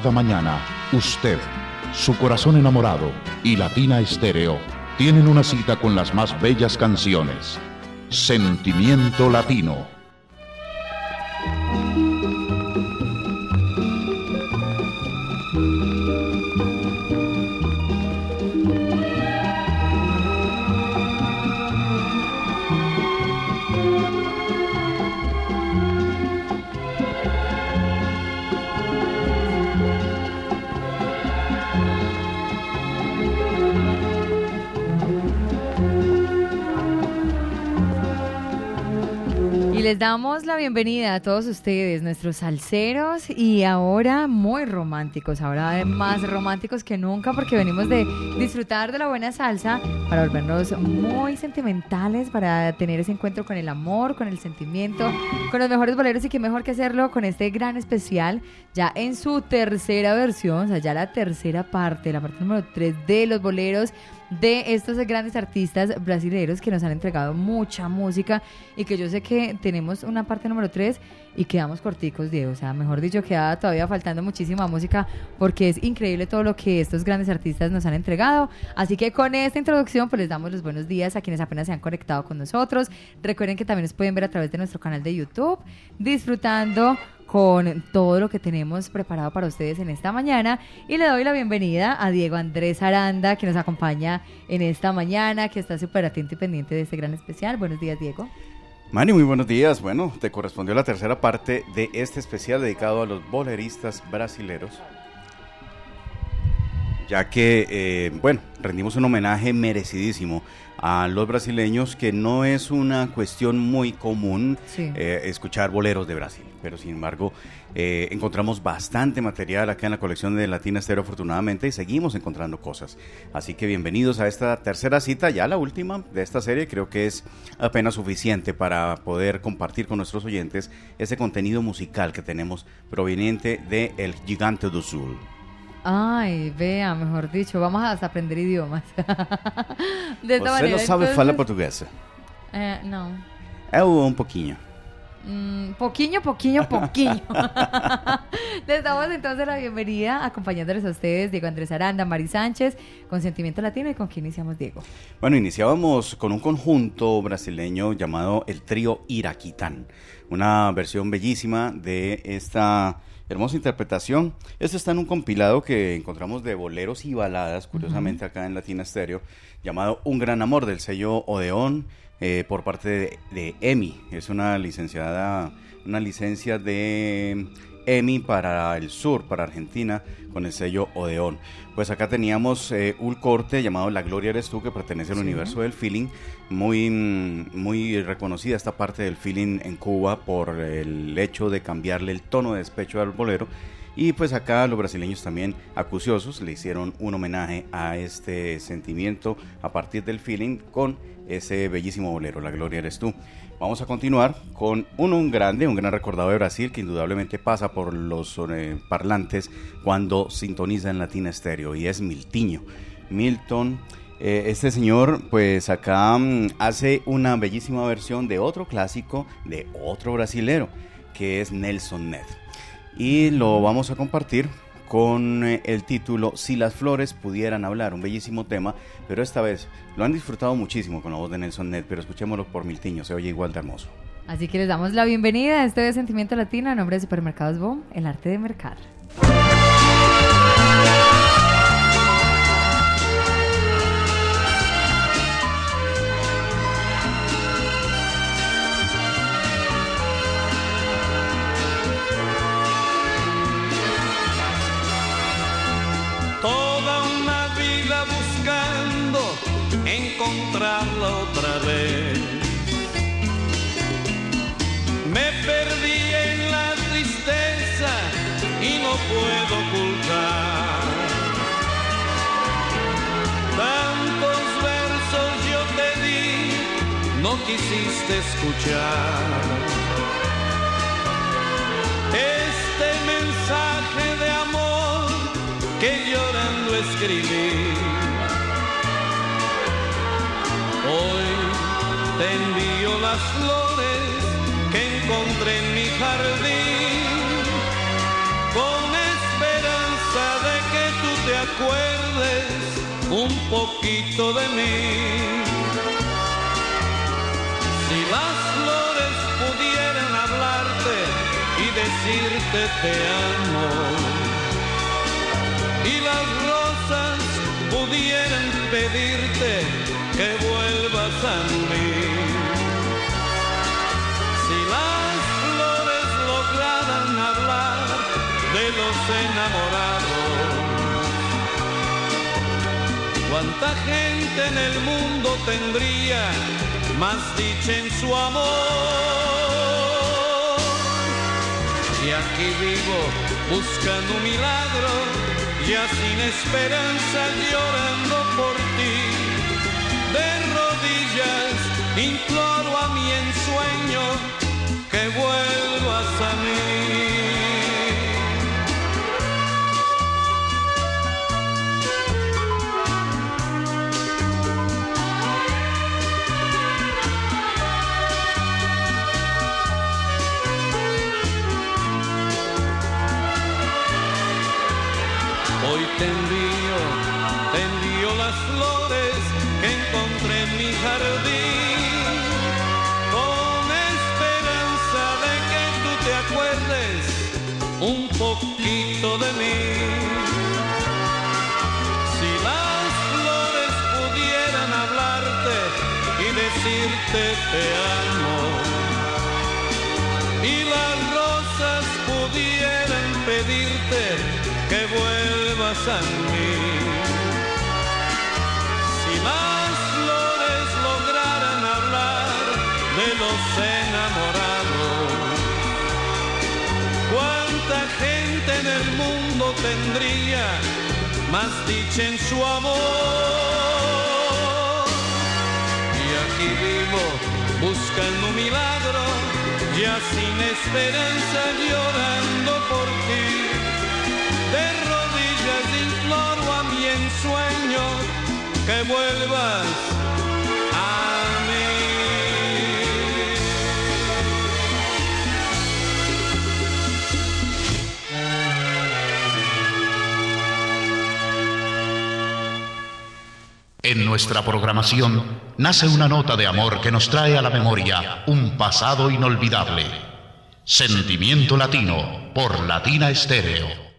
Cada mañana, usted, su corazón enamorado y Latina Estéreo tienen una cita con las más bellas canciones. Sentimiento Latino. Les damos la bienvenida a todos ustedes, nuestros salseros y ahora muy románticos, ahora más románticos que nunca porque venimos de disfrutar de la buena salsa para volvernos muy sentimentales, para tener ese encuentro con el amor, con el sentimiento, con los mejores boleros y qué mejor que hacerlo con este gran especial ya en su tercera versión, o sea, ya la tercera parte, la parte número 3 de los boleros de estos grandes artistas brasileños que nos han entregado mucha música y que yo sé que tenemos una parte número 3 y quedamos corticos, Diego. O sea, mejor dicho, queda todavía faltando muchísima música porque es increíble todo lo que estos grandes artistas nos han entregado. Así que con esta introducción, pues les damos los buenos días a quienes apenas se han conectado con nosotros. Recuerden que también nos pueden ver a través de nuestro canal de YouTube, disfrutando con todo lo que tenemos preparado para ustedes en esta mañana. Y le doy la bienvenida a Diego Andrés Aranda, que nos acompaña en esta mañana, que está súper atento y pendiente de este gran especial. Buenos días, Diego. Manny, muy buenos días. Bueno, te correspondió la tercera parte de este especial dedicado a los boleristas brasileros. ya que, eh, bueno, rendimos un homenaje merecidísimo a los brasileños, que no es una cuestión muy común Sí. eh, escuchar boleros de Brasil, pero sin embargo eh, encontramos bastante material acá en la colección de Latina Estéreo afortunadamente y seguimos encontrando cosas. Así que bienvenidos a esta tercera cita, ya la última de esta serie, creo que es apenas suficiente para poder compartir con nuestros oyentes ese contenido musical que tenemos proveniente de El Gigante do Sul. Ay, vea, mejor dicho, vamos a aprender idiomas. de esta Você manera. não sabe entonces- falar portuguesa? Eh, no. Eu um pouquinho. Mm, poquillo, poquillo, poquillo. Les damos entonces la bienvenida acompañándoles a ustedes, Diego Andrés Aranda, Mari Sánchez, con Sentimiento Latino. ¿Y con quién iniciamos, Diego? Bueno, iniciábamos con un conjunto brasileño llamado el trío Iraquitán, una versión bellísima de esta hermosa interpretación. Esto está en un compilado que encontramos de boleros y baladas, curiosamente acá en Latina Stereo, llamado Un Gran Amor del sello Odeón eh, por parte de, de EMI. Es una licenciada, una licencia de EMI para el sur, para Argentina, con el sello Odeón. Pues acá teníamos eh, un corte llamado La Gloria Eres Tú, que pertenece al Sí. universo del feeling, muy, muy reconocida esta parte del feeling en Cuba por el hecho de cambiarle el tono de despecho al bolero. Y pues acá los brasileños también acuciosos le hicieron un homenaje a este sentimiento a partir del feeling con ese bellísimo bolero, La Gloria Eres Tú. Vamos a continuar con un, grande, un gran recordado de Brasil que indudablemente pasa por los eh, parlantes cuando sintoniza en Latina Estéreo y es Miltiño. Milton, eh, este señor pues acá mm, hace una bellísima versión de otro clásico de otro brasilero que es Nelson Ned. Y lo vamos a compartir con eh, el título Si las flores pudieran hablar, un bellísimo tema, pero esta vez lo han disfrutado muchísimo con la voz de Nelson Ned, pero escuchémoslo por Miltiño, se oye igual de hermoso. Así que les damos la bienvenida a este Sentimiento Latino a nombre de Supermercados Boom, el arte de mercar. Escuchar. Este mensaje de amor que llorando escribí. Hoy te envío las flores que encontré en mi jardín, con esperanza de que tú te acuerdes un poquito de mí. Decirte te amo, y las rosas pudieran pedirte que vuelvas a mí. Si las flores lograran hablar de los enamorados, cuánta gente en el mundo tendría más dicha en su amor. Y aquí vivo buscando un milagro, ya sin esperanza llorando por ti. De rodillas imploro a mi ensueño que vuelvas a mí. te amo. Y las rosas pudieran pedirte que vuelvas a mí. Si más flores lograran hablar de los enamorados, cuánta gente en el mundo tendría más dicha en su amor. Y aquí vivo buscando un milagro, ya sin esperanza llorando por ti. De rodillas imploro a mi ensueño que vuelvas En nuestra programación nace una nota de amor que nos trae a la memoria un pasado inolvidable. Sentimiento Latino por Latina Estéreo.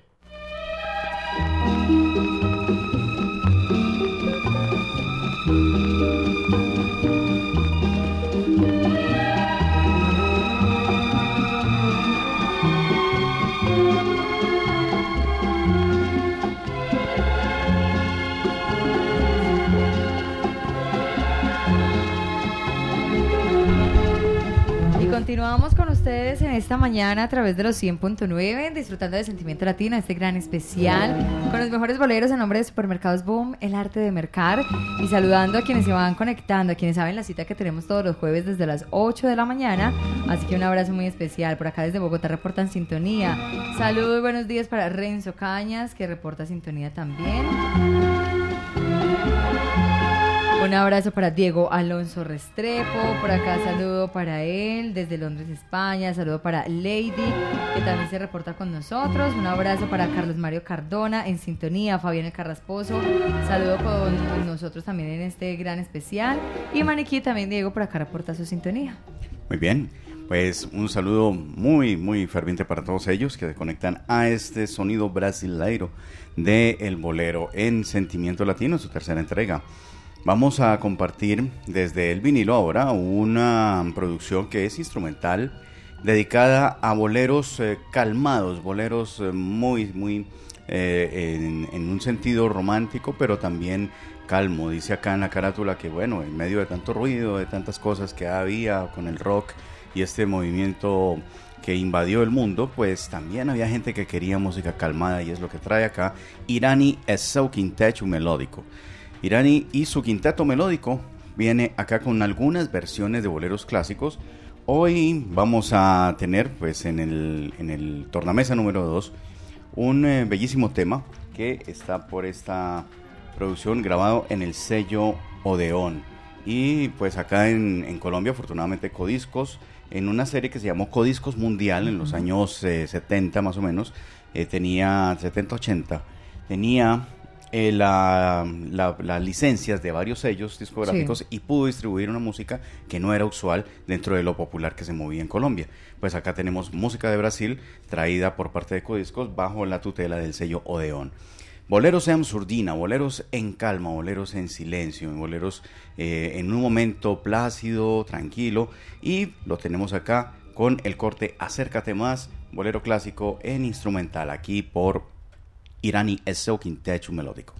Esta mañana a través de los 100.9, disfrutando de Sentimiento Latino, este gran especial, con los mejores boleros en nombre de Supermercados Boom, el arte de mercar, y saludando a quienes se van conectando, a quienes saben la cita que tenemos todos los jueves desde las 8 de la mañana, así que un abrazo muy especial. Por acá desde Bogotá reportan sintonía. Saludos y buenos días para Renzo Cañas, que reporta sintonía también. Un abrazo para Diego Alonso Restrepo, por acá saludo para él desde Londres, España, saludo para Lady, que también se reporta con nosotros, un abrazo para Carlos Mario Cardona en sintonía, Fabián El Carrasposo, saludo con nosotros también en este gran especial, y Maniquí también Diego por acá reporta su sintonía. Muy bien, pues un saludo muy, muy ferviente para todos ellos que se conectan a este sonido brasileiro de El Bolero en Sentimiento Latino, su tercera entrega. Vamos a compartir desde el vinilo ahora una producción que es instrumental dedicada a boleros eh, calmados, boleros eh, muy, muy eh, en, un sentido romántico, pero también calmo. Dice acá en la carátula que, bueno, en medio de tanto ruido, de tantas cosas que había con el rock y este movimiento que invadió el mundo, pues también había gente que quería música calmada y es lo que trae acá Irani Esau Quinteto Melódico. Irani y su quinteto melódico viene acá con algunas versiones de boleros clásicos. Hoy vamos a tener pues en el, en el tornamesa número 2 un eh, bellísimo tema que está por esta producción grabado en el sello Odeón. Y pues acá en, Colombia afortunadamente Codiscos en una serie que se llamó Codiscos Mundial en los años 70 eh, más o menos, eh, tenía 70-80, tenía eh, las licencias de varios sellos discográficos y pudo distribuir una música que no era usual dentro de lo popular que se movía en Colombia. Pues acá tenemos música de Brasil traída por parte de Codiscos bajo la tutela del sello Odeón. Boleros en surdina, boleros en calma, boleros en silencio, boleros eh, en un momento plácido, tranquilo. Y lo tenemos acá con el corte Acércate más, bolero clásico en instrumental, aquí por Irani é seu quinteto melódico.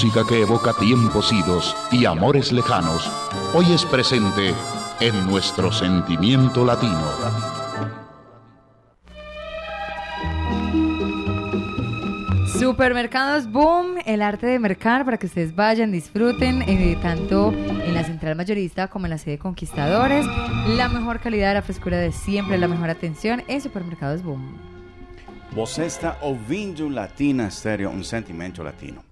Música que evoca tiempos idos y amores lejanos, hoy es presente en nuestro sentimiento latino. Supermercados Boom, el arte de mercar para que ustedes vayan, disfruten, eh, tanto en la central mayorista como en la sede Conquistadores. La mejor calidad, la frescura de siempre, la mejor atención en Supermercados Boom. Vos está ouvindo Latina Estéreo, un sentimiento latino.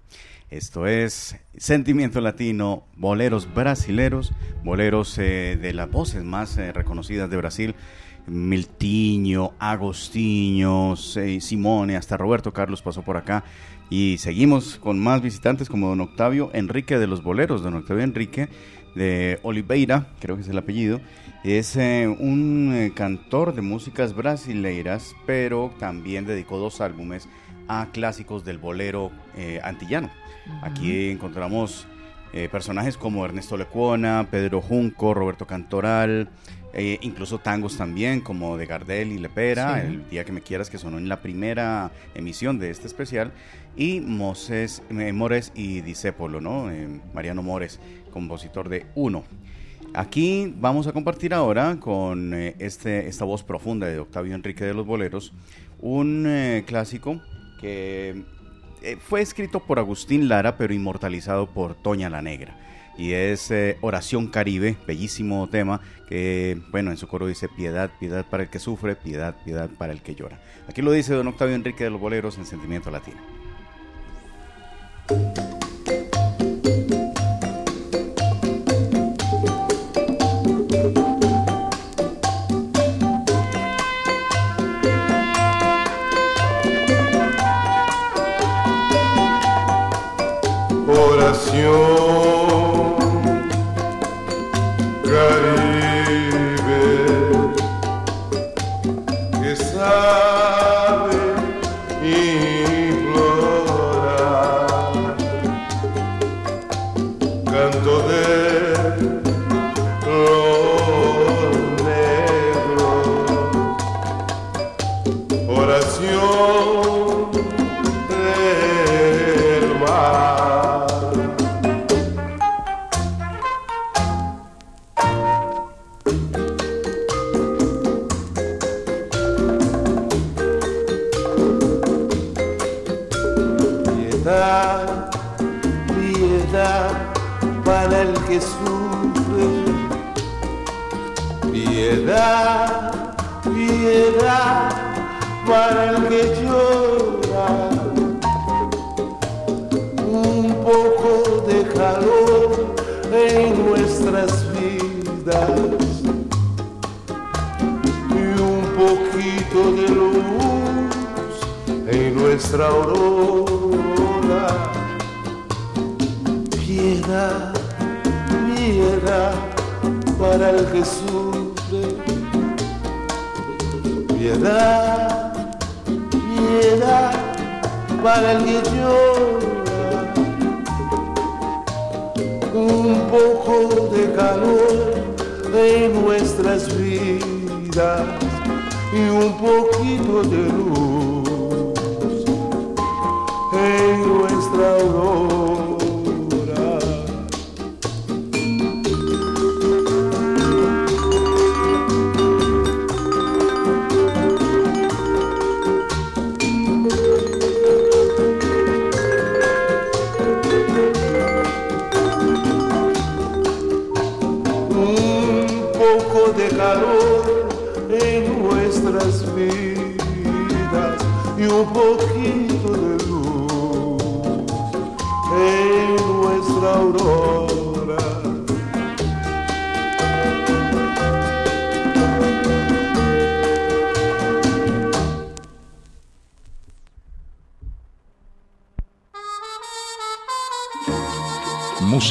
Esto es Sentimiento Latino, boleros brasileros, boleros eh, de las voces más eh, reconocidas de Brasil. Miltiño, Agostinho, Simone, hasta Roberto Carlos pasó por acá. Y seguimos con más visitantes como don Octavio Enrique de los Boleros, don Octavio Enrique de Oliveira, creo que es el apellido. Es eh, un cantor de músicas brasileiras, pero también dedicó dos álbumes a clásicos del bolero antillano. Aquí encontramos personajes como Ernesto Lecuona, Pedro Junco, Roberto Cantoral, eh, incluso tangos también, como de Gardel y Lepera, El Día que Me Quieras, que sonó en la primera emisión de este especial, y Moses, eh, Mores y Disépolo, ¿no? Eh, Mariano Mores, compositor de Uno. Aquí vamos a compartir ahora con este, esta voz profunda de Octavio Enrique de los Boleros, un clásico que fue escrito por Agustín Lara, pero inmortalizado por Toña la Negra y es eh, Oración Caribe, bellísimo tema que, bueno, en su coro dice piedad, piedad para el que sufre, piedad, piedad para el que llora. Aquí lo dice don Octavio Enrique de los Boleros en Sentimiento Latino. restaurou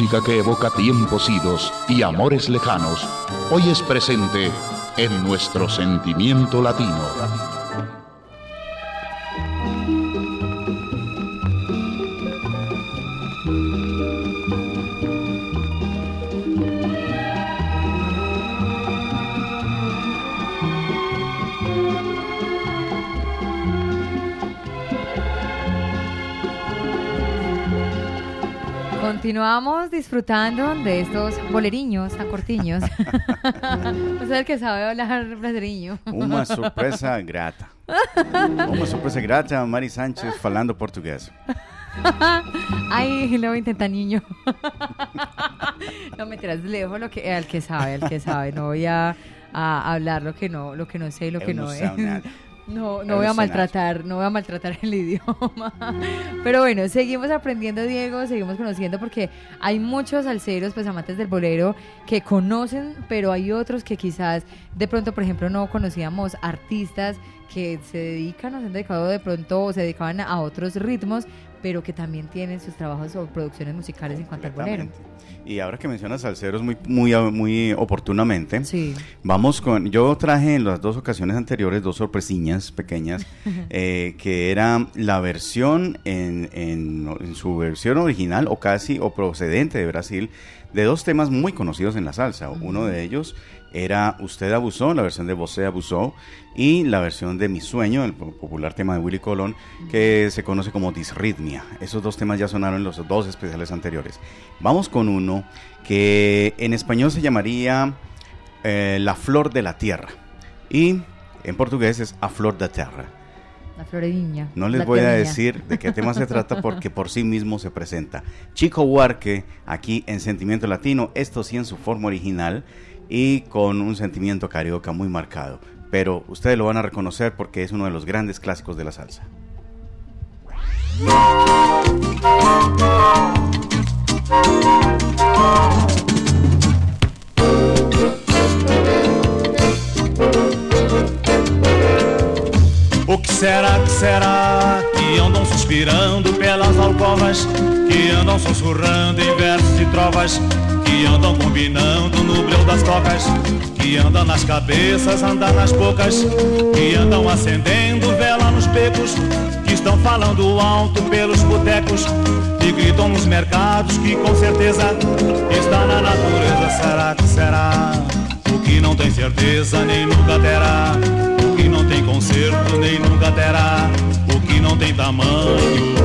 que evoca tiempos idos y amores lejanos, hoy es presente en nuestro sentimiento latino. Continuamos disfrutando de estos boleriños tan cortiños. Usted es el que sabe hablar brasileño. Uma surpresa grata. Uma surpresa grata, Mari Sánchez falando portugués. Ay, lo voy a intentar, niño. no, me tiras lejos lo que, al que sabe, al que sabe. No voy a, a hablar lo que no, lo que no sé y lo que no não es. nada. No, no voy a maltratar, no voy a maltratar el idioma. Pero bueno, seguimos aprendiendo, Diego, seguimos conociendo porque hay muchos salseros, pues amantes del bolero, que conocen, pero hay otros que quizás de pronto, por ejemplo, no conocíamos artistas que se dedican o se han dedicado de pronto o se dedicaban a otros ritmos, pero que también tienen sus trabajos o producciones musicales en cuanto al bolero. Y ahora que mencionas salseros muy, muy, muy oportunamente, Sí. vamos con. Yo traje en las dos ocasiones anteriores dos sorpresiñas pequeñas, eh, que era la versión en, en- en su versión original o casi o procedente de Brasil de dos temas muy conocidos en la salsa. Uno de ellos era Usted abusó, la versión de Você abusó, y la versión de Mi sueño, el po- popular tema de Willy Colón, que se conoce como Disritmia. Esos dos temas ya sonaron en los dos especiales anteriores. Vamos con uno que en español se llamaría eh, La flor de la tierra y en portugués es A flor da terra. La floreniña. No les la voy a decir de qué tema se trata porque por sí mismo se presenta. Chico Huarque, aquí en Sentimiento Latino, esto sí en su forma original y con un sentimiento carioca muy marcado. Pero ustedes lo van a reconocer porque es uno de los grandes clásicos de la salsa. O que será, que será que andam suspirando pelas alcovas, que andam sussurrando em versos e trovas, que andam combinando no breu das tocas, que andam nas cabeças, andam nas bocas, que andam acendendo vela nos becos, que estão falando alto pelos botecos, e gritam nos mercados que com certeza está na natureza. Será que será? O que não tem certeza nem nunca terá. O que não tem conserto nem nunca terá. O que não tem tamanho.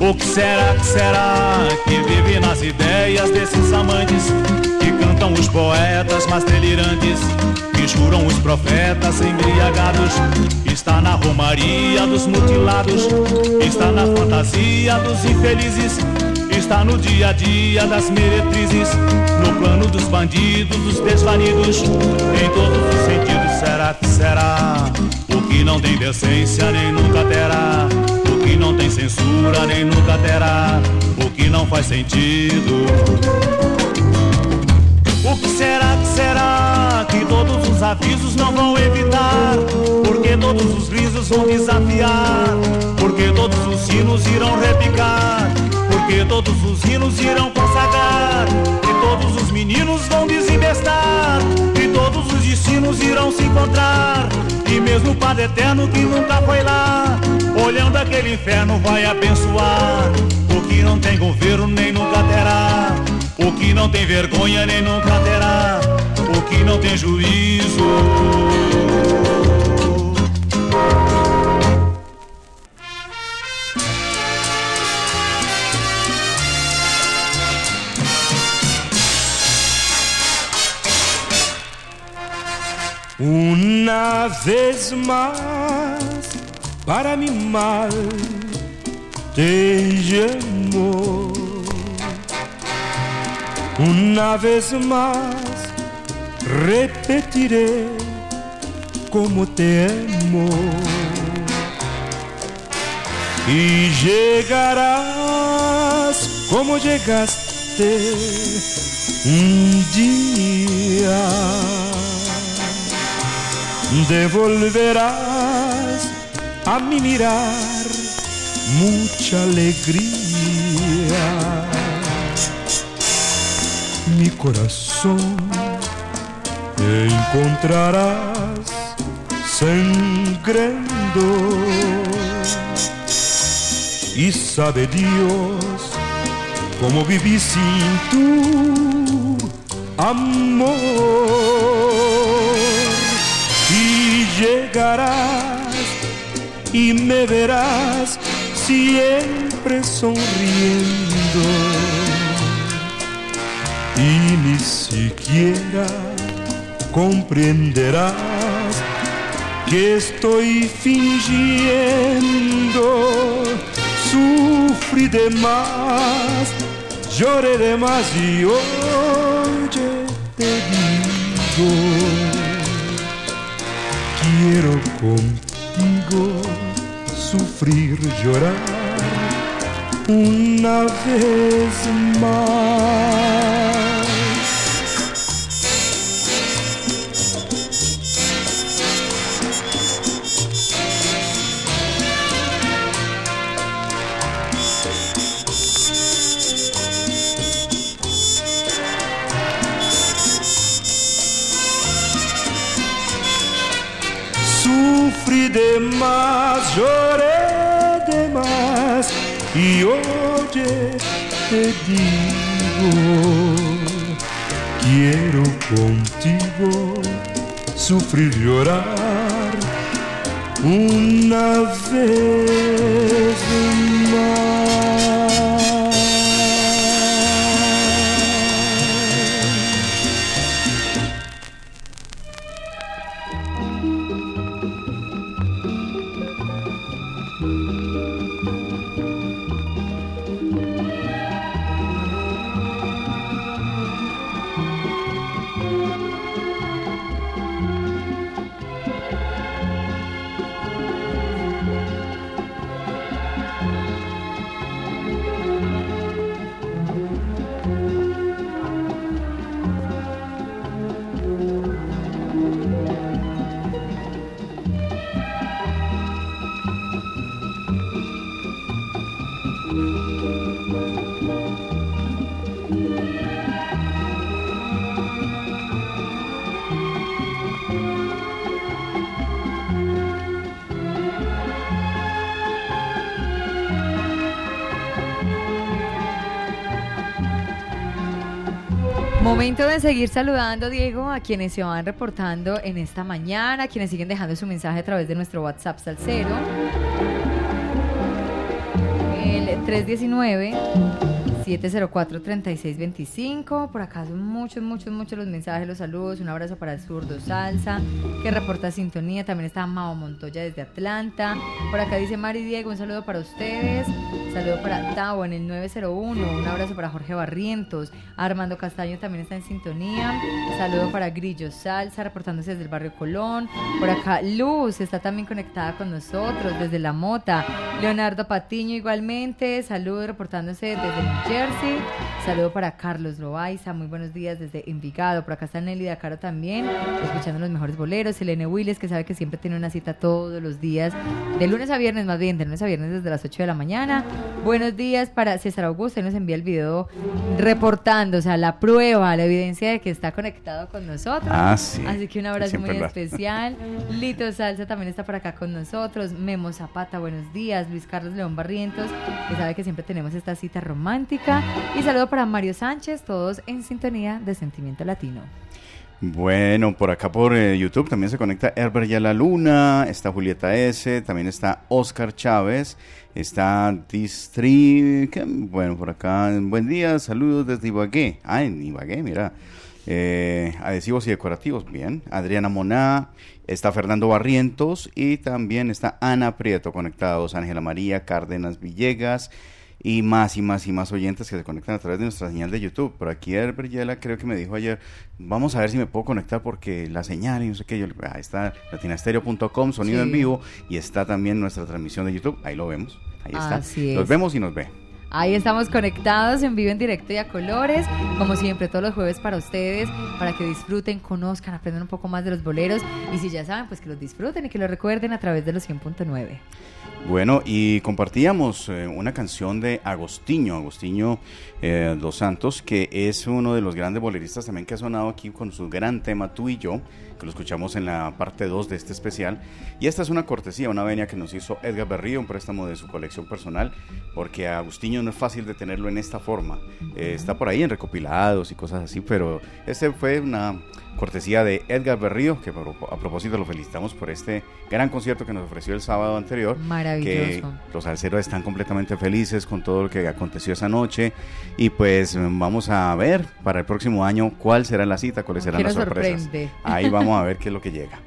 O que será que será que vive nas ideias desses amantes que cantam os poetas mais delirantes, que juram os profetas embriagados? Está na romaria dos mutilados, está na fantasia dos infelizes, está no dia a dia das meretrizes, no plano dos bandidos, dos desvanidos, em todos os sentidos. Será que será? O que não tem decência nem nunca terá. Que não tem censura nem nunca terá. O que não faz sentido. O que será que será que todos os avisos não vão evitar? Porque todos os risos vão desafiar? Porque todos os sinos irão repicar? Porque todos os hinos irão consagrar? E todos os meninos vão desembestar? E todos os destinos irão se encontrar? E mesmo o Padre Eterno que nunca foi lá, olhando aquele inferno vai abençoar. O que não tem governo nem nunca terá. O que não tem vergonha nem nunca terá. O que não tem juízo. Una vez más, para mi mal, te llamo. Una vez más, repetiré como te amo. Y llegarás como llegaste un día devolverás a mi mirar mucha alegría. Mi corazón encontrarás sangrando y sabe Dios cómo viví sin tu amor y llegarás y me verás siempre sonriendo. Y ni siquiera comprenderás que estoy fingiendo, sufrí de más, lloré de más y oye te digo, quiero contigo sufrir, llorar una vez más. Sufrí de más, lloré de más y oye, te digo, quiero contigo sufrir, llorar una vez más. Momento de seguir saludando, Diego, a quienes se van reportando en esta mañana, a quienes siguen dejando su mensaje a través de nuestro WhatsApp Salcero. El 319 704-3625. Por acá son muchos, muchos, muchos los mensajes, los saludos. Un abrazo para el zurdo Salsa, que reporta sintonía. También está Mao Montoya desde Atlanta. Por acá dice Mari Diego, un saludo para ustedes. Saludo para Tavo en el 901. Un abrazo para Jorge Barrientos. Armando Castaño también está en sintonía. Saludo para Grillo Salsa, reportándose desde el barrio Colón. Por acá Luz está también conectada con nosotros desde La Mota. Leonardo Patiño igualmente. Saludo reportándose desde New Jersey. Saludo para Carlos Loaiza. Muy buenos días desde Envigado. Por acá está Nelly Dacaro también, escuchando los mejores boleros. Elene Willes, que sabe que siempre tiene una cita todos los días, de lunes a viernes más bien, de lunes a viernes desde las 8 de la mañana. Buenos días para César Augusto. Él nos envía el video reportando, o sea, la prueba, la evidencia de que está conectado con nosotros. Ah, sí. Así que un abrazo muy especial. Lito Salsa también está por acá con nosotros. Memo Zapata, buenos días. Luis Carlos León Barrientos, que sabe que siempre tenemos esta cita romántica. Y saludo para Mario Sánchez, todos en sintonía de Sentimiento Latino. Bueno, por acá por eh, YouTube también se conecta Herbert Ya la Luna, está Julieta S, también está Oscar Chávez, está Distri, bueno, por acá, buen día, saludos desde Ibagué, ah, en Ibagué, mira, eh, adhesivos y decorativos, bien, Adriana Moná, está Fernando Barrientos y también está Ana Prieto conectados, Ángela María Cárdenas Villegas, y más y más y más oyentes que se conectan a través de nuestra señal de YouTube. Por aquí Herbert Yela creo que me dijo ayer, vamos a ver si me puedo conectar porque la señal y no sé qué, yo, ahí está latinastereo.com, sonido Sí. en vivo, y está también nuestra transmisión de YouTube, ahí lo vemos, ahí está. Así es. Nos vemos y nos ve. Ahí estamos conectados en vivo, en directo y a colores, como siempre, todos los jueves para ustedes, para que disfruten, conozcan, aprendan un poco más de los boleros y si ya saben, pues que los disfruten y que los recuerden a través de los 100.9. Bueno, y compartíamos eh, una canción de Agostinho, Agostinho eh, Dos Santos, que es uno de los grandes boleristas también que ha sonado aquí con su gran tema Tú y yo, que lo escuchamos en la parte 2 de este especial. Y esta es una cortesía, una venia que nos hizo Edgar Berrío, un préstamo de su colección personal, porque a Agustinho no es fácil de tenerlo en esta forma. Eh, está por ahí en recopilados y cosas así, pero este fue una cortesía de Edgar Berrío, que a pro- a propósito lo felicitamos por este gran concierto que nos ofreció el sábado anterior. Maravilloso. Los salseros están completamente felices con todo lo que aconteció esa noche y pues vamos a ver para el próximo año cuál será la cita, cuáles serán ¿Qué las sorpresas. sorprende? Ahí vamos a ver qué es lo que llega.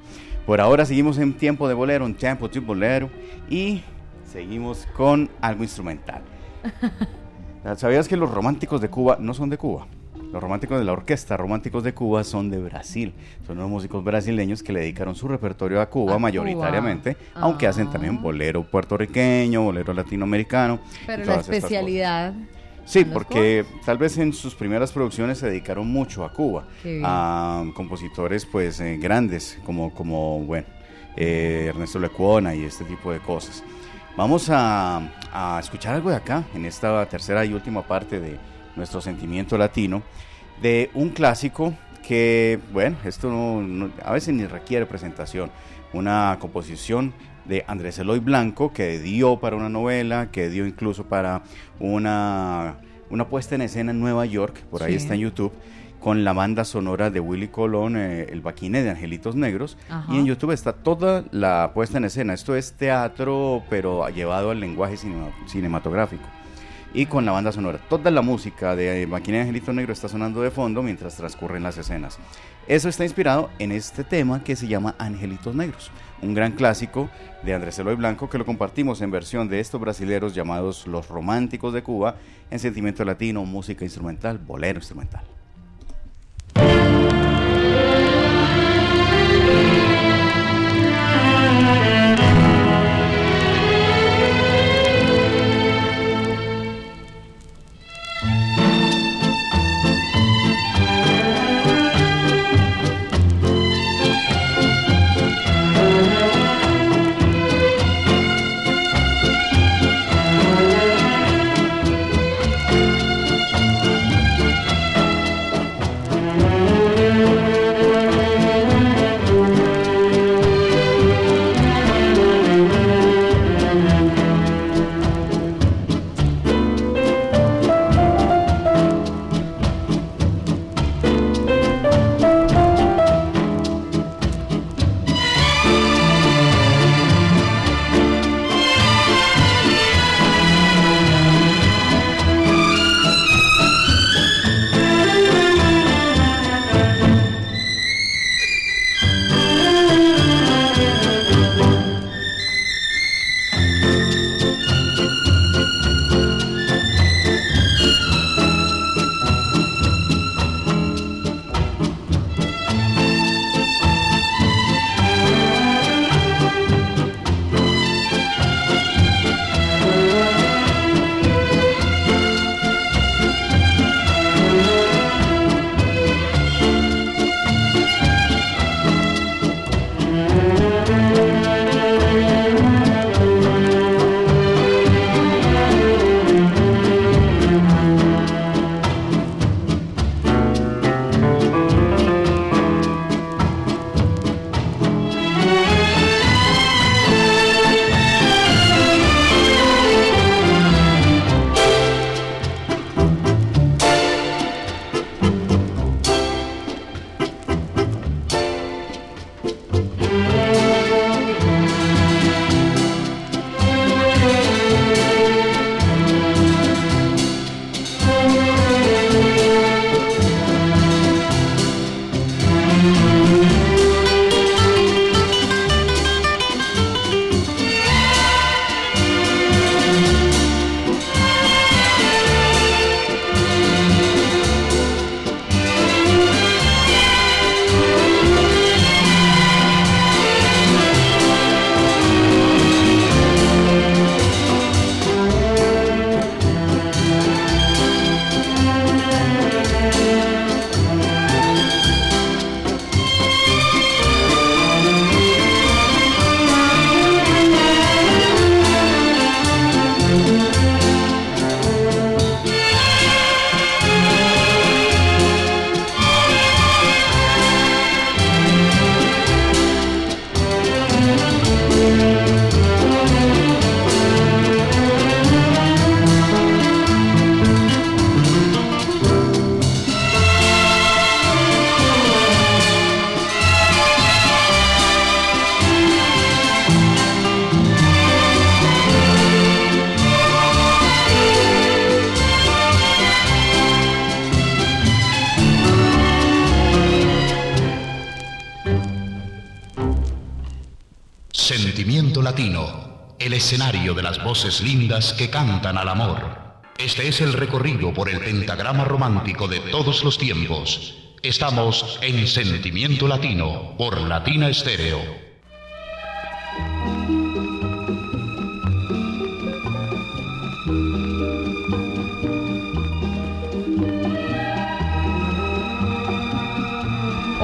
Por ahora seguimos en tiempo de bolero, en tiempo de bolero y seguimos con algo instrumental. ¿Sabías que los románticos de Cuba no son de Cuba? Los románticos de la orquesta Románticos de Cuba son de Brasil. Son unos músicos brasileños que le dedicaron su repertorio a Cuba A mayoritariamente, Cuba. aunque hacen Ah. también bolero puertorriqueño, bolero latinoamericano. Pero la especialidad. Sí, ¿Son los porque tal vez en sus primeras producciones se dedicaron mucho a Cuba, a compositores pues eh, grandes como, como bueno, eh, Ernesto Lecuona y este tipo de cosas. Vamos a, a escuchar algo de acá, en esta tercera y última parte de nuestro sentimiento latino, de un clásico que, bueno, esto no- no- a veces ni requiere presentación, una composición de Andrés Eloy Blanco que dio para una novela, que dio incluso para una, una puesta en escena en Nueva York, por ahí Sí. está en YouTube, con la banda sonora de Willy Colón, eh, El Baquine de Angelitos Negros, Ajá. y en YouTube está toda la puesta en escena. Esto es teatro, pero llevado al lenguaje cinema- cinematográfico. Y con la banda sonora. Toda la música de Maquina de Angelito Negro está sonando de fondo mientras transcurren las escenas. Eso está inspirado en este tema que se llama Angelitos Negros, un gran clásico de Andrés Eloy Blanco que lo compartimos en versión de estos brasileros llamados Los Románticos de Cuba en sentimiento latino, música instrumental, bolero instrumental. Que cantan al amor. Este es el recorrido por el pentagrama romántico de todos los tiempos. Estamos en Sentimiento Latino por Latina Estéreo.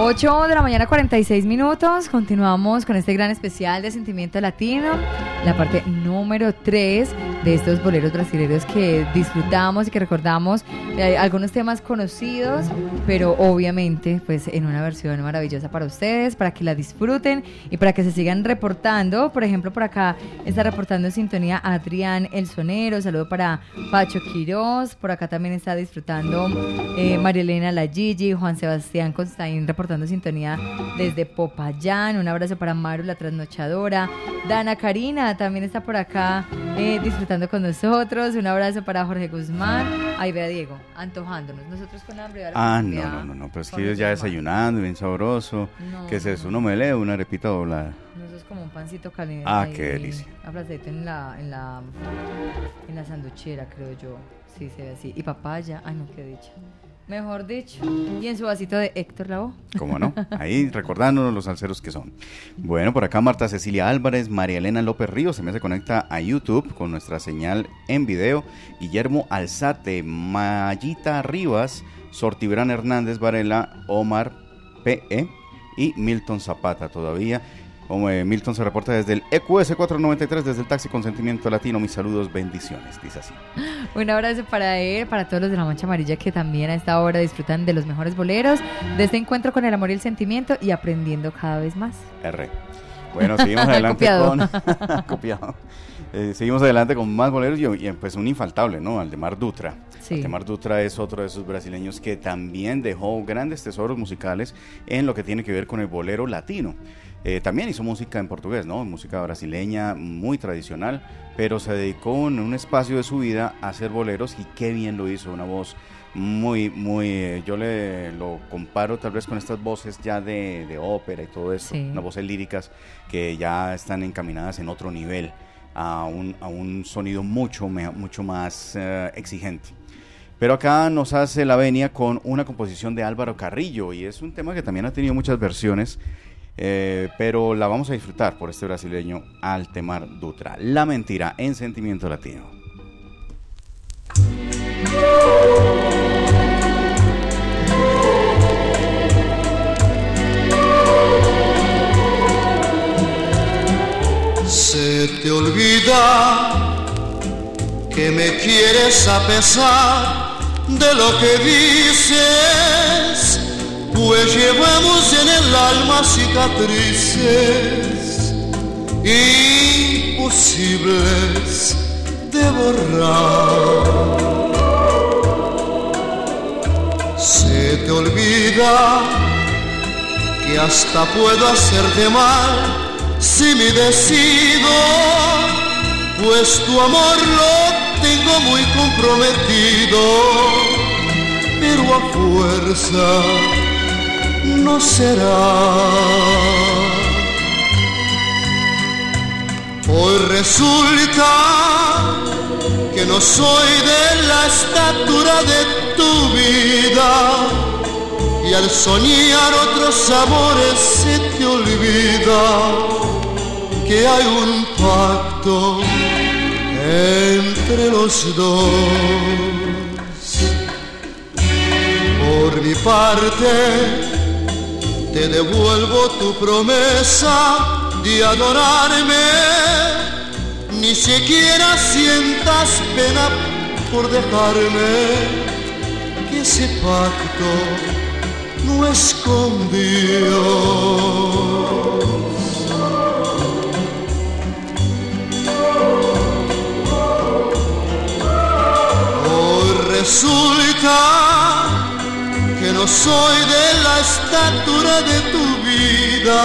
Ocho de la mañana, 46 minutos. Continuamos con este gran especial de Sentimiento Latino, la parte número 3 de estos boleros brasileños que disfrutamos y que recordamos eh, algunos temas conocidos, pero obviamente pues en una versión maravillosa para ustedes, para que la disfruten y para que se sigan reportando. Por ejemplo, por acá está reportando en sintonía Adrián El Sonero, saludo para Pacho Quiroz, por acá también está disfrutando eh, María Elena La Gigi, Juan Sebastián Constaín reportando sintonía desde Popayán, un abrazo para Maru la trasnochadora, Dana Karina también está por acá eh, disfrutando con nosotros, un abrazo para Jorge Guzmán, ahí ve a Diego, antojándonos, nosotros con hambre. Ah, no, no, no, no, pero es que ellos ya desayunando, bien sabroso. No. ¿Qué es eso? ¿Un omelette o una arepita doblada? hermanos. Eso es como un pancito caliente. Ah, ahí, qué delicia. Aplacete en la, en la, en la sanduchera, creo yo. Sí, se ve así. Y papaya, ay no, qué dicha. Mejor dicho. Y en su vasito de Héctor Lavoe. ¿Cómo no? Ahí recordándonos los salseros que son. Bueno, por acá Marta Cecilia Álvarez, María Elena López Ríos, se me se conecta a YouTube con nuestra señal en video. Guillermo Alzate, Mayita Rivas, Sortibrán Hernández Varela, Omar P.E. y Milton Zapata todavía. Como, eh, Milton se reporta desde el EQS 493, desde el Taxi Consentimiento Latino. Mis saludos, bendiciones, dice así. Un abrazo para él, para todos los de la Mancha Amarilla que también a esta hora disfrutan de los mejores boleros, de este encuentro con el amor y el sentimiento y aprendiendo cada vez más. R. Bueno, seguimos adelante Copiado. con. Copiado. Eh, seguimos adelante con más boleros y, y, pues un infaltable, ¿no? Aldemar Dutra. Sí. Aldemar Dutra es otro de esos brasileños que también dejó grandes tesoros musicales en lo que tiene que ver con el bolero latino. Eh, también hizo música en portugués, ¿no? Música brasileña muy tradicional, pero se dedicó en un espacio de su vida a hacer boleros y qué bien lo hizo, una voz muy, muy, eh, yo le lo comparo tal vez con estas voces ya de, de ópera y todo eso, Sí. unas voces líricas que ya están encaminadas en otro nivel, a un, a un sonido mucho, mucho más eh, exigente. Pero acá nos hace la venia con una composición de Álvaro Carrillo y es un tema que también ha tenido muchas versiones, eh, pero la vamos a disfrutar por este brasileño Altemar Dutra. La mentira en sentimiento latino. Se te olvida que me quieres a pesar de lo que dices, pues llevamos en el alma cicatrices imposibles de borrar. Se te olvida que hasta puedo hacerte mal si me decido, pues tu amor lo tengo muy comprometido, pero a fuerza no será. Hoy resulta que no soy de la estatura de tu vida y al soñar otros amores se te olvida que hay un pacto entre los dos. Por mi parte, te devuelvo tu promesa de adorarme, ni siquiera sientas pena por dejarme que ese pacto no es. Hoy resulta que no soy de la estatura de tu vida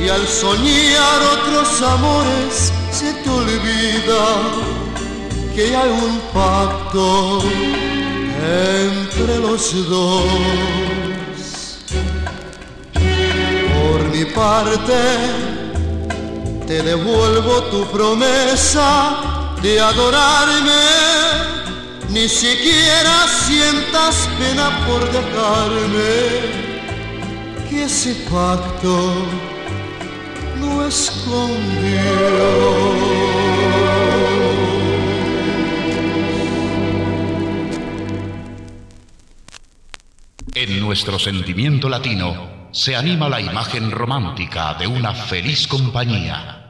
y al soñar otros amores se te olvida que hay un pacto entre los dos. Por mi parte, te devuelvo tu promesa de adorarme. Ni siquiera sientas pena por dejarme, que ese pacto no es con En nuestro sentimiento latino se anima la imagen romántica de una feliz compañía.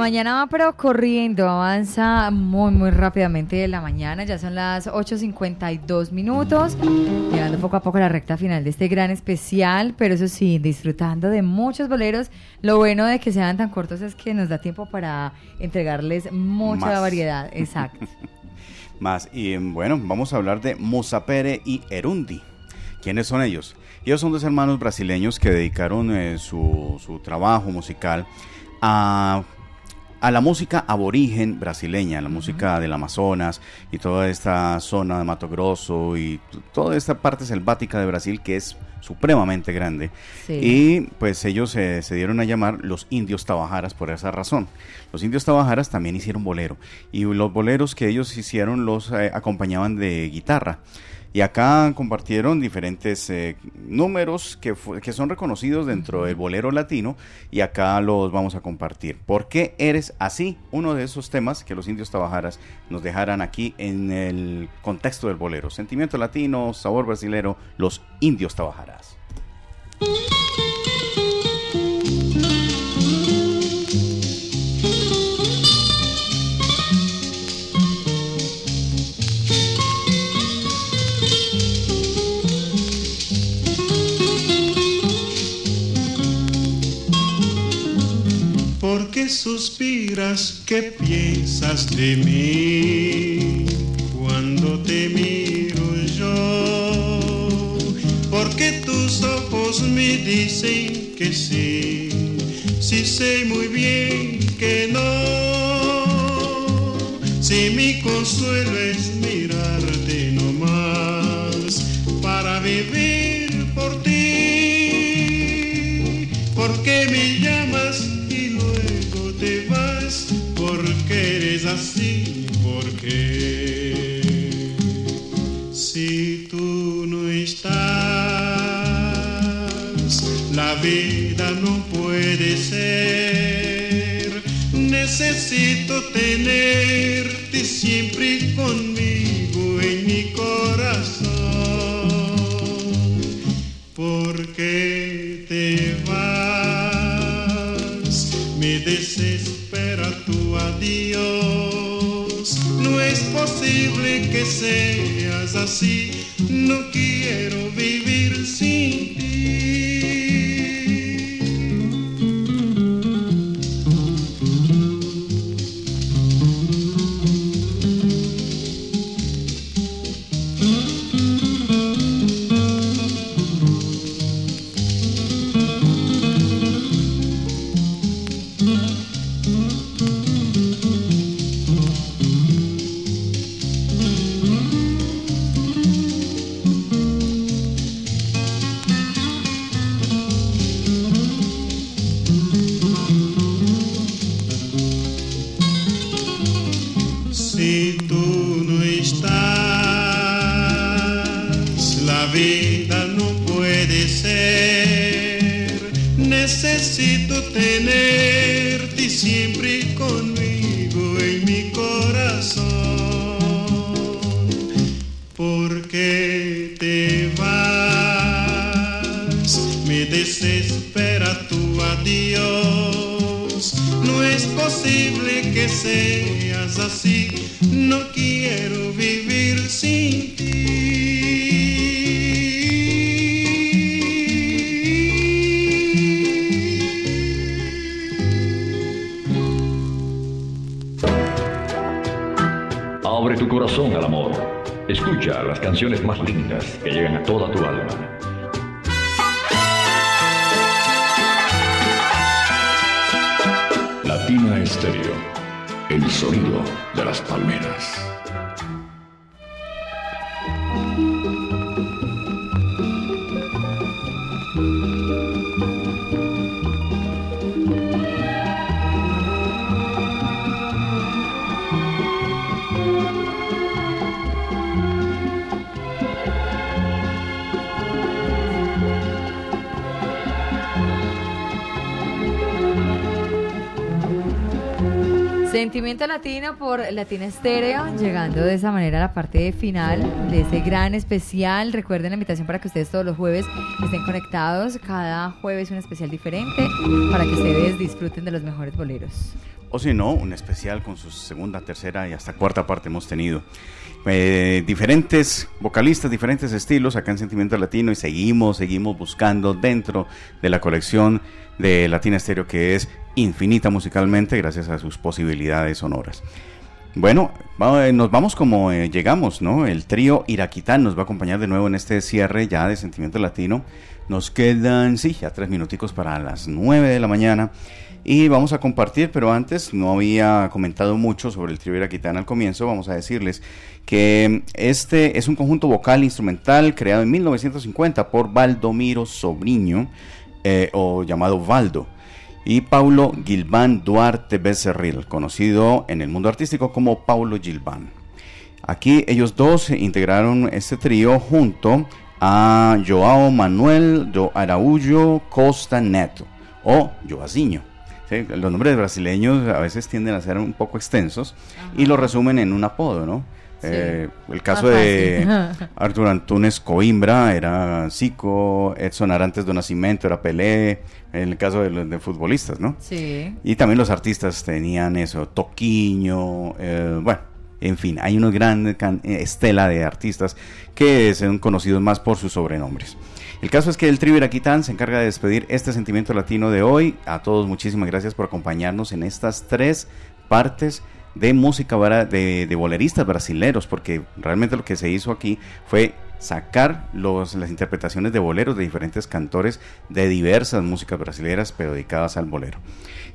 Mañana va pero corriendo, avanza muy muy rápidamente de la mañana, ya son las 8.52 minutos, llegando poco a poco a la recta final de este gran especial, pero eso sí, disfrutando de muchos boleros. Lo bueno de que sean tan cortos es que nos da tiempo para entregarles mucha Más. variedad, exacto. Más, y bueno, vamos a hablar de Musapere y Erundi. ¿Quiénes son ellos? Ellos son dos hermanos brasileños que dedicaron eh, su, su trabajo musical a, a la música aborigen brasileña, la música del Amazonas y toda esta zona de Mato Grosso y toda esta parte selvática de Brasil que es supremamente grande. Sí. Y pues ellos eh, se dieron a llamar los indios tabajaras por esa razón. Los indios tabajaras también hicieron bolero y los boleros que ellos hicieron los eh, acompañaban de guitarra. Y acá compartieron diferentes eh, números que, son reconocidos dentro del bolero latino y acá los vamos a compartir. ¿Por qué eres así? Uno de esos temas que los indios tabajaras nos dejaran aquí en el contexto del bolero. Sentimiento latino, sabor brasilero, los indios tabajaras. ¿Por qué suspiras? ¿Qué piensas de mí cuando te miro yo? Porque tus ojos me dicen que sí, si sé muy bien que no. Si mi consuelo es mirarte nomás para vivir por ti. Porque me vida no puede ser. Necesito tenerte siempre conmigo en mi corazón. Porque te vas, me desespera tu adiós. No es posible que seas así, No es posible que seas así. No quiero vivir sin Abre tu corazón al amor. Escucha las canciones más lindas que llegan a toda tu alma. Por Latina Estéreo, llegando de esa manera a la parte final de este gran especial. Recuerden la invitación para que ustedes todos los jueves estén conectados. Cada jueves un especial diferente para que ustedes disfruten de los mejores boleros. O si no, un especial con su segunda, tercera y hasta cuarta parte hemos tenido. Eh, diferentes vocalistas, diferentes estilos acá en Sentimiento Latino y seguimos, seguimos buscando dentro de la colección de Latina Estéreo que es infinita musicalmente gracias a sus posibilidades sonoras. Bueno, eh, nos vamos como eh, llegamos, ¿no? El trío Iraquitán nos va a acompañar de nuevo en este cierre ya de Sentimiento Latino. Nos quedan, sí, ya tres minuticos para las nueve de la mañana. Y vamos a compartir, pero antes no había comentado mucho sobre el trío Iraquitán al comienzo. Vamos a decirles que este es un conjunto vocal instrumental creado en 1950 por Valdomiro Sobriño, eh, o llamado Valdo y Paulo Gilván Duarte Becerril, conocido en el mundo artístico como Paulo Gilván. Aquí ellos dos integraron este trío junto a Joao Manuel do Araújo Costa Neto o Joazinho. Sí, Los nombres brasileños a veces tienden a ser un poco extensos y lo resumen en un apodo, ¿no? Sí. Eh, el caso de fácil. Arthur Antunes Coimbra era Zico, Edson Arantes do Nascimento era Pelé, en el caso de los de futbolistas, ¿no? Sí. Y también los artistas tenían eso, Toquiño, eh, bueno, en fin, hay una gran eh, estela de artistas que son conocidos más por sus sobrenombres. El caso es que el trío Iraquitán se encarga de despedir este sentimiento latino de hoy. A todos muchísimas gracias por acompañarnos en estas tres partes de música de, de boleristas brasileros, porque realmente lo que se hizo aquí fue sacar los, las interpretaciones de boleros de diferentes cantores de diversas músicas brasileras, pero dedicadas al bolero.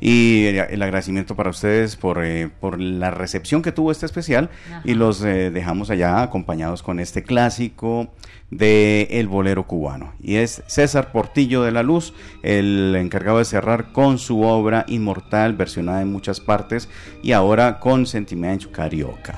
Y el, el agradecimiento para ustedes por, eh, por la recepción que tuvo este especial y los eh, dejamos allá acompañados con este clásico de el bolero cubano. Y es César Portillo de la Luz, el encargado de cerrar con su obra inmortal, versionada en muchas partes, y ahora con Sentimiento Carioca.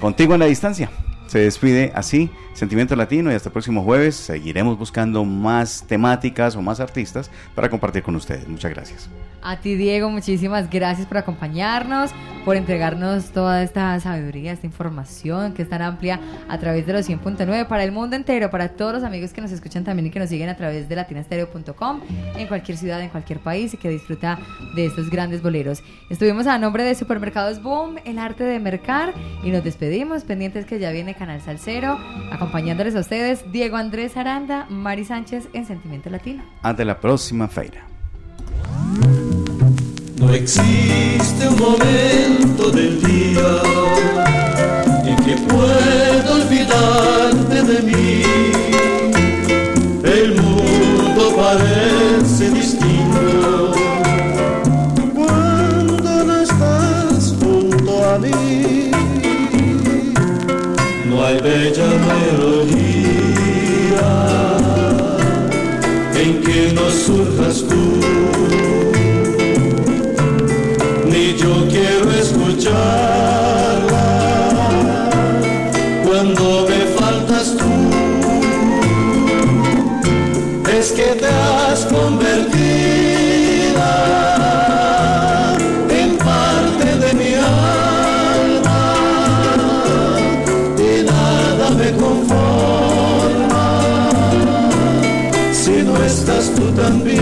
Contigo en la distancia. Se despide así, Sentimiento Latino, y hasta el próximo jueves seguiremos buscando más temáticas o más artistas para compartir con ustedes. Muchas gracias. A ti, Diego, muchísimas gracias por acompañarnos, por entregarnos toda esta sabiduría, esta información que es tan amplia a través de los 100.9 para el mundo entero, para todos los amigos que nos escuchan también y que nos siguen a través de latinastereo.com en cualquier ciudad, en cualquier país y que disfruta de estos grandes boleros. Estuvimos a nombre de Supermercados Boom, el arte de mercar, y nos despedimos, pendientes que ya viene Canal Salcero, acompañándoles a ustedes Diego Andrés Aranda, Mari Sánchez en Sentimiento Latino. Hasta la próxima feira. No existe un momento del día en que pueda olvidarte de mí. El mundo parece distinto cuando no estás junto a mí. No hay bella melodía no surjas tú. Ni yo quiero escucharla tú también.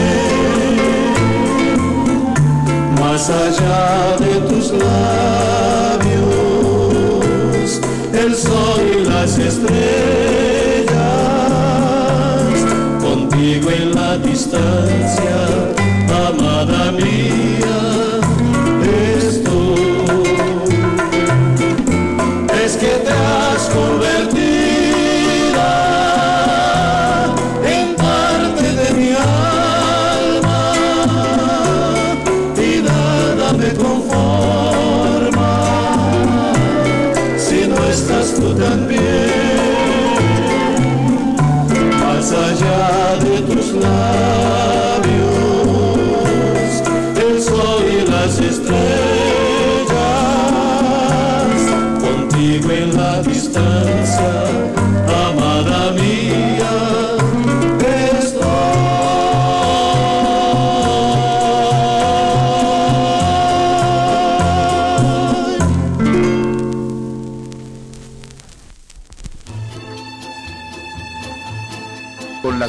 Más allá de tus labios, el sol y las estrellas, contigo en la distancia,